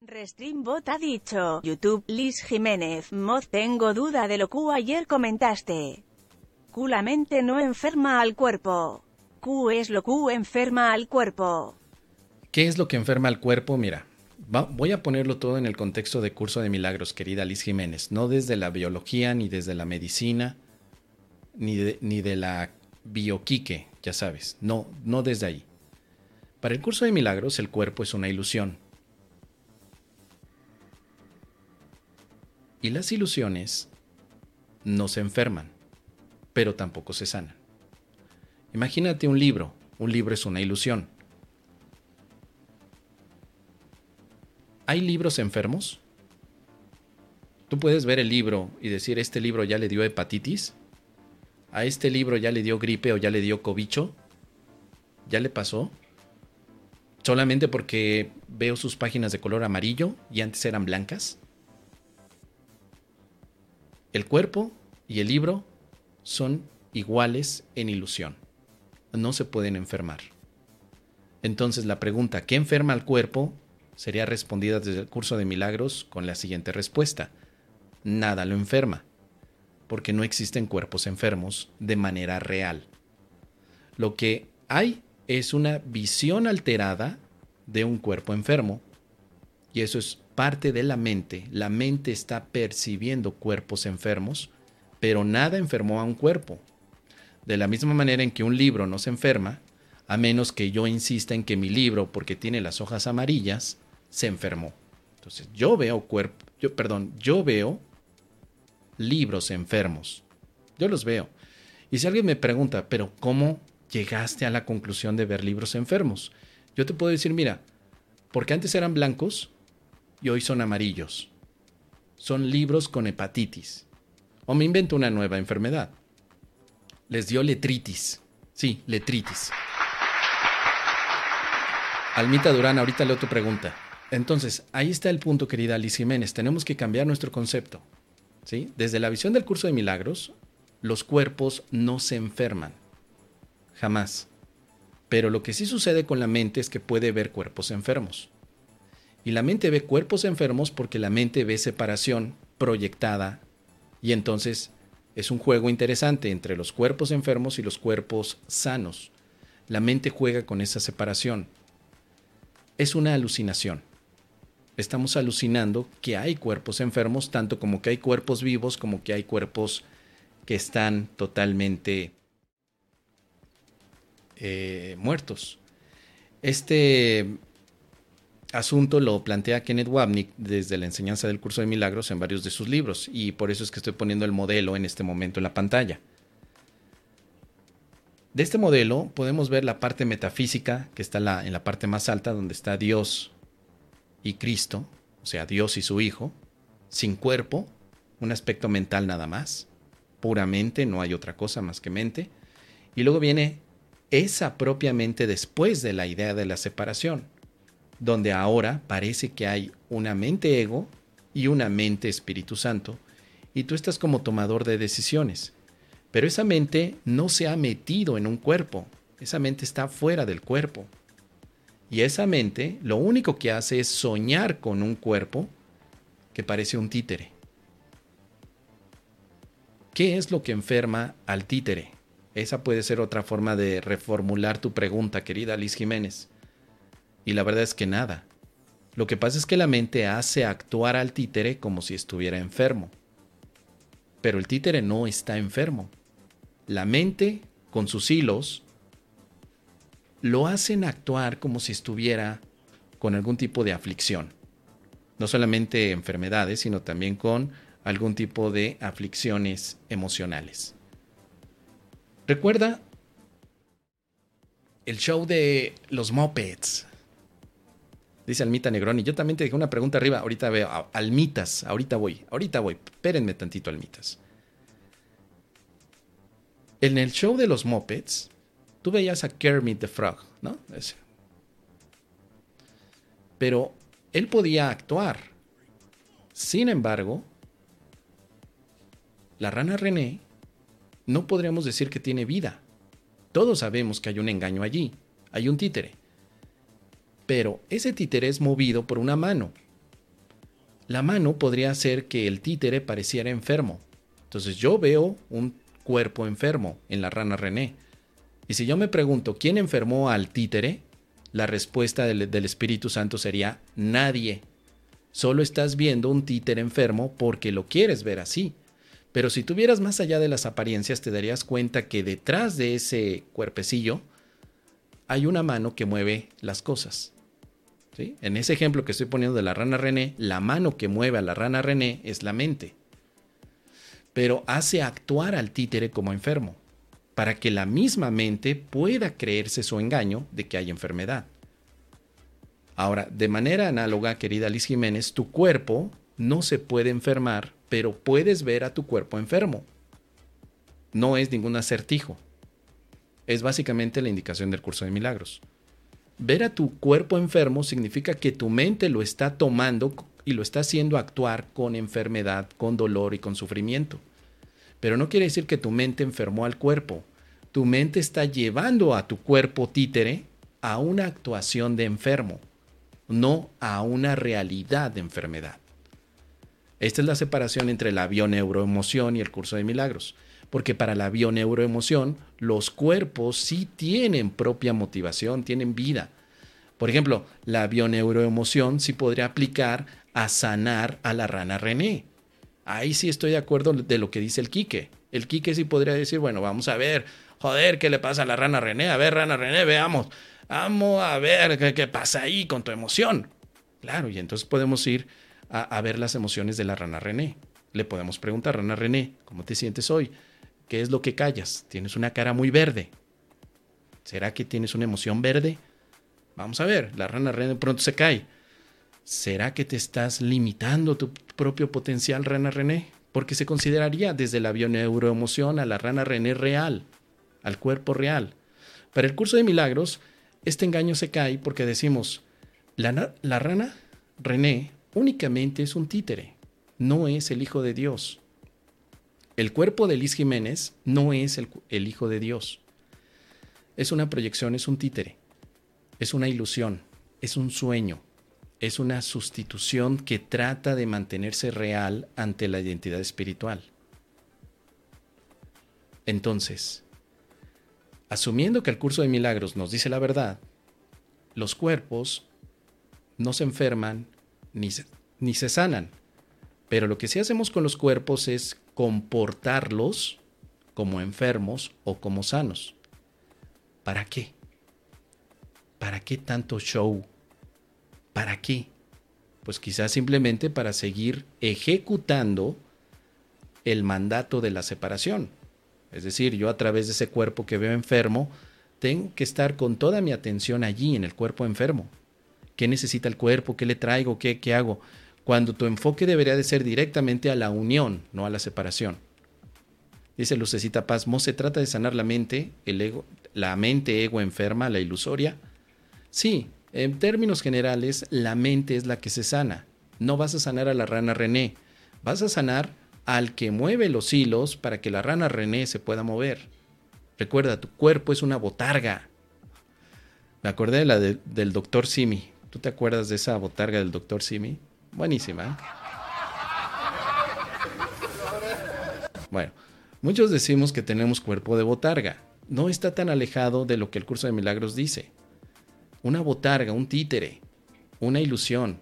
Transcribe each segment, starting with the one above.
Restreambot ha dicho, YouTube, Liz Jiménez, mod tengo duda de lo que ayer comentaste. Q la mente no enferma al cuerpo. Q es lo Q enferma al cuerpo. ¿Qué es lo que enferma al cuerpo? Mira, voy a ponerlo todo en el contexto de curso de milagros, querida Liz Jiménez, no desde la biología, ni desde la medicina, ni de, ni de la bioquique, ya sabes, no, no desde ahí. Para el curso de milagros, el cuerpo es una ilusión Y las ilusiones no se enferman, pero tampoco se sanan. Imagínate un libro. Un libro es una ilusión. ¿Hay libros enfermos? Tú puedes ver el libro y decir, este libro ya le dio hepatitis, a este libro ya le dio gripe o ya le dio cobicho, ya le pasó, solamente porque veo sus páginas de color amarillo y antes eran blancas. El cuerpo y el libro son iguales en ilusión. No se pueden enfermar. Entonces la pregunta, ¿qué enferma al cuerpo? sería respondida desde el curso de milagros con la siguiente respuesta. Nada lo enferma, porque no existen cuerpos enfermos de manera real. Lo que hay es una visión alterada de un cuerpo enfermo, y eso es parte de la mente. La mente está percibiendo cuerpos enfermos, pero nada enfermó a un cuerpo. De la misma manera en que un libro no se enferma, a menos que yo insista en que mi libro, porque tiene las hojas amarillas, se enfermó. Entonces, yo veo cuerpo, yo, perdón, yo veo libros enfermos. Yo los veo. Y si alguien me pregunta, pero ¿cómo llegaste a la conclusión de ver libros enfermos? Yo te puedo decir, mira, porque antes eran blancos, y hoy son amarillos. Son libros con hepatitis. O me invento una nueva enfermedad. Les dio letritis. Sí, letritis. Almita Durán, ahorita leo tu pregunta. Entonces, ahí está el punto, querida Liz Jiménez. Tenemos que cambiar nuestro concepto. ¿sí? Desde la visión del curso de milagros, los cuerpos no se enferman. Jamás. Pero lo que sí sucede con la mente es que puede ver cuerpos enfermos. Y la mente ve cuerpos enfermos porque la mente ve separación proyectada. Y entonces es un juego interesante entre los cuerpos enfermos y los cuerpos sanos. La mente juega con esa separación. Es una alucinación. Estamos alucinando que hay cuerpos enfermos, tanto como que hay cuerpos vivos, como que hay cuerpos que están totalmente eh, muertos. Este asunto lo plantea Kenneth Wapnick desde la enseñanza del curso de milagros en varios de sus libros y por eso es que estoy poniendo el modelo en este momento en la pantalla. De este modelo podemos ver la parte metafísica que está en la parte más alta donde está Dios y Cristo, o sea, Dios y su Hijo, sin cuerpo, un aspecto mental nada más, puramente, no hay otra cosa más que mente, y luego viene esa propiamente después de la idea de la separación donde ahora parece que hay una mente ego y una mente Espíritu Santo, y tú estás como tomador de decisiones. Pero esa mente no se ha metido en un cuerpo, esa mente está fuera del cuerpo. Y esa mente lo único que hace es soñar con un cuerpo que parece un títere. ¿Qué es lo que enferma al títere? Esa puede ser otra forma de reformular tu pregunta, querida Liz Jiménez. Y la verdad es que nada. Lo que pasa es que la mente hace actuar al títere como si estuviera enfermo. Pero el títere no está enfermo. La mente, con sus hilos, lo hacen actuar como si estuviera con algún tipo de aflicción. No solamente enfermedades, sino también con algún tipo de aflicciones emocionales. Recuerda el show de los mopeds, Dice Almita Negroni. Yo también te dejé una pregunta arriba. Ahorita veo. Almitas. Ahorita voy. Ahorita voy. Espérenme tantito, Almitas. En el show de los Muppets, tú veías a Kermit the Frog, ¿no? Pero él podía actuar. Sin embargo, la rana René no podríamos decir que tiene vida. Todos sabemos que hay un engaño allí. Hay un títere pero ese títere es movido por una mano. la mano podría hacer que el títere pareciera enfermo. Entonces yo veo un cuerpo enfermo en la rana René. Y si yo me pregunto quién enfermó al títere, la respuesta del, del Espíritu Santo sería nadie. Solo estás viendo un títere enfermo porque lo quieres ver así. Pero si tuvieras más allá de las apariencias, te darías cuenta que detrás de ese cuerpecillo hay una mano que mueve las cosas. En ese ejemplo que estoy poniendo de la rana René, la mano que mueve a la rana René es la mente. Pero hace actuar al títere como enfermo, para que la misma mente pueda creerse su engaño de que hay enfermedad. Ahora, de manera análoga, querida Liz Jiménez, tu cuerpo no se puede enfermar, pero puedes ver a tu cuerpo enfermo. No es ningún acertijo. Es básicamente la indicación del curso de milagros. Ver a tu cuerpo enfermo significa que tu mente lo está tomando y lo está haciendo actuar con enfermedad, con dolor y con sufrimiento. Pero no quiere decir que tu mente enfermó al cuerpo. Tu mente está llevando a tu cuerpo títere a una actuación de enfermo, no a una realidad de enfermedad. Esta es la separación entre la bioneuroemoción y el curso de milagros, porque para la bioneuroemoción los cuerpos sí tienen propia motivación, tienen vida. Por ejemplo, la bioneuroemoción sí podría aplicar a sanar a la rana René. Ahí sí estoy de acuerdo de lo que dice el Quique. El Quique sí podría decir, bueno, vamos a ver, joder, ¿qué le pasa a la rana René? A ver, rana René, veamos. Vamos a ver qué, pasa ahí con tu emoción. Claro, y entonces podemos ir a, ver las emociones de la rana René. Le podemos preguntar, rana René, ¿cómo te sientes hoy? ¿Qué es lo que callas? Tienes una cara muy verde. ¿Será que tienes una emoción verde? Vamos a ver, la rana René pronto se cae. ¿Será que te estás limitando tu propio potencial, rana René? Porque se consideraría desde la bioneuroemoción a la rana René real, al cuerpo real. Para el curso de milagros, este engaño se cae porque decimos, la, la rana René únicamente es un títere, no es el Hijo de Dios. El cuerpo de Liz Jiménez no es el, Hijo de Dios. Es una proyección, es un títere, es una ilusión, es un sueño, es una sustitución que trata de mantenerse real ante la identidad espiritual. Entonces, asumiendo que el curso de milagros nos dice la verdad, los cuerpos no se enferman, ni se sanan. Pero lo que sí hacemos con los cuerpos es comportarlos como enfermos o como sanos. ¿Para qué? ¿Para qué tanto show? ¿Para qué? Pues quizás simplemente para seguir ejecutando el mandato de la separación. Es decir, yo a través de ese cuerpo que veo enfermo, tengo que estar con toda mi atención allí en el cuerpo enfermo qué necesita el cuerpo, qué le traigo, qué, qué hago, cuando tu enfoque debería de ser directamente a la unión, no a la separación. Dice Lucecita Paz, ¿no se trata de sanar la mente, el ego, la mente ego enferma, la ilusoria? Sí, en términos generales, la mente es la que se sana. No vas a sanar a la rana René, vas a sanar al que mueve los hilos para que la rana René se pueda mover. Recuerda, tu cuerpo es una botarga. Me acordé de la del doctor Simi. ¿Tú te acuerdas de esa botarga del doctor Simi? Buenísima. ¿eh? Bueno, muchos decimos que tenemos cuerpo de botarga. No está tan alejado de lo que el curso de milagros dice. Una botarga, un títere, una ilusión.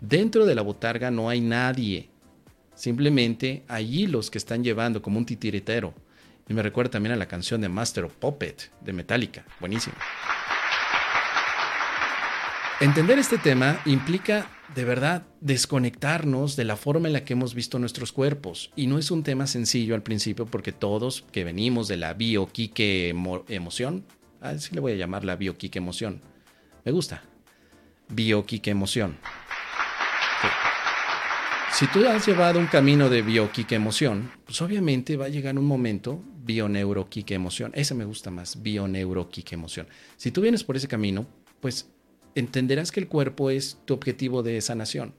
Dentro de la botarga no hay nadie. Simplemente hay hilos que están llevando como un titiritero. Y me recuerda también a la canción de Master of Puppet de Metallica. Buenísimo. Entender este tema implica de verdad desconectarnos de la forma en la que hemos visto nuestros cuerpos. Y no es un tema sencillo al principio porque todos que venimos de la bioquique emoción, así le voy a llamar la bioquique emoción. Me gusta. Bioquique emoción. Si tú has llevado un camino de bioquique emoción, pues obviamente va a llegar un momento bioneuroquique emoción. Ese me gusta más, bioneuroquique emoción. Si tú vienes por ese camino, pues entenderás que el cuerpo es tu objetivo de sanación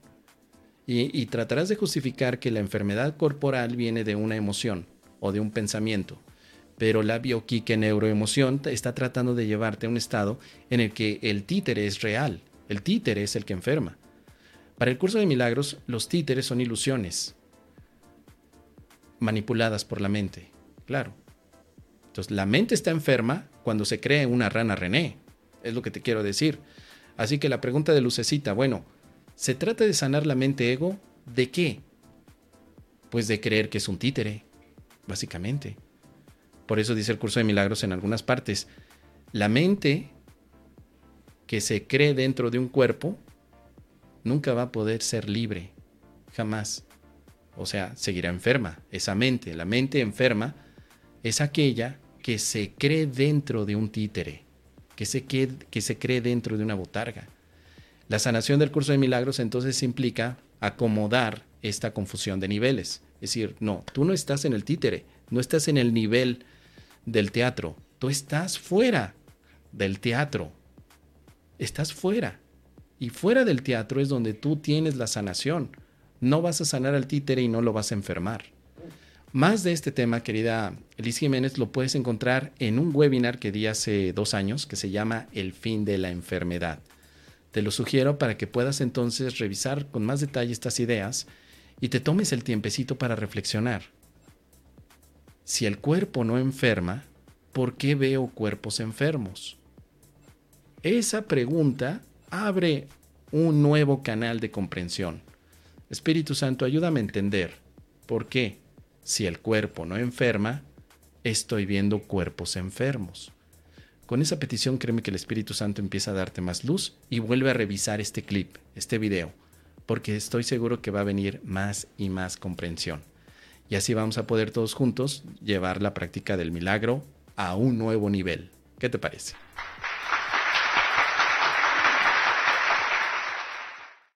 y, tratarás de justificar que la enfermedad corporal viene de una emoción o de un pensamiento. Pero la bioquique neuroemoción está tratando de llevarte a un estado en el que el títere es real, el títere es el que enferma. Para el curso de milagros, los títeres son ilusiones manipuladas por la mente. Claro. Entonces, la mente está enferma cuando se cree una rana René. Es lo que te quiero decir. Así que la pregunta de Lucecita, bueno, ¿se trata de sanar la mente ego? ¿De qué? Pues de creer que es un títere, básicamente. Por eso dice el curso de milagros en algunas partes, la mente que se cree dentro de un cuerpo nunca va a poder ser libre, jamás. O sea, seguirá enferma, esa mente. La mente enferma es aquella que se cree dentro de un títere, que se, que se cree dentro de una botarga. La sanación del curso de milagros entonces implica acomodar esta confusión de niveles. Es decir, no, tú no estás en el títere, no estás en el nivel del teatro, tú estás fuera del teatro, estás fuera. Y fuera del teatro es donde tú tienes la sanación. No vas a sanar al títere y no lo vas a enfermar. Más de este tema, querida Liz Jiménez, lo puedes encontrar en un webinar que di hace dos años que se llama El fin de la enfermedad. Te lo sugiero para que puedas entonces revisar con más detalle estas ideas y te tomes el tiempecito para reflexionar. Si el cuerpo no enferma, ¿por qué veo cuerpos enfermos? Esa pregunta abre un nuevo canal de comprensión. Espíritu Santo, ayúdame a entender por qué si el cuerpo no enferma, estoy viendo cuerpos enfermos. Con esa petición créeme que el Espíritu Santo empieza a darte más luz y vuelve a revisar este clip, este video, porque estoy seguro que va a venir más y más comprensión. Y así vamos a poder todos juntos llevar la práctica del milagro a un nuevo nivel. ¿Qué te parece?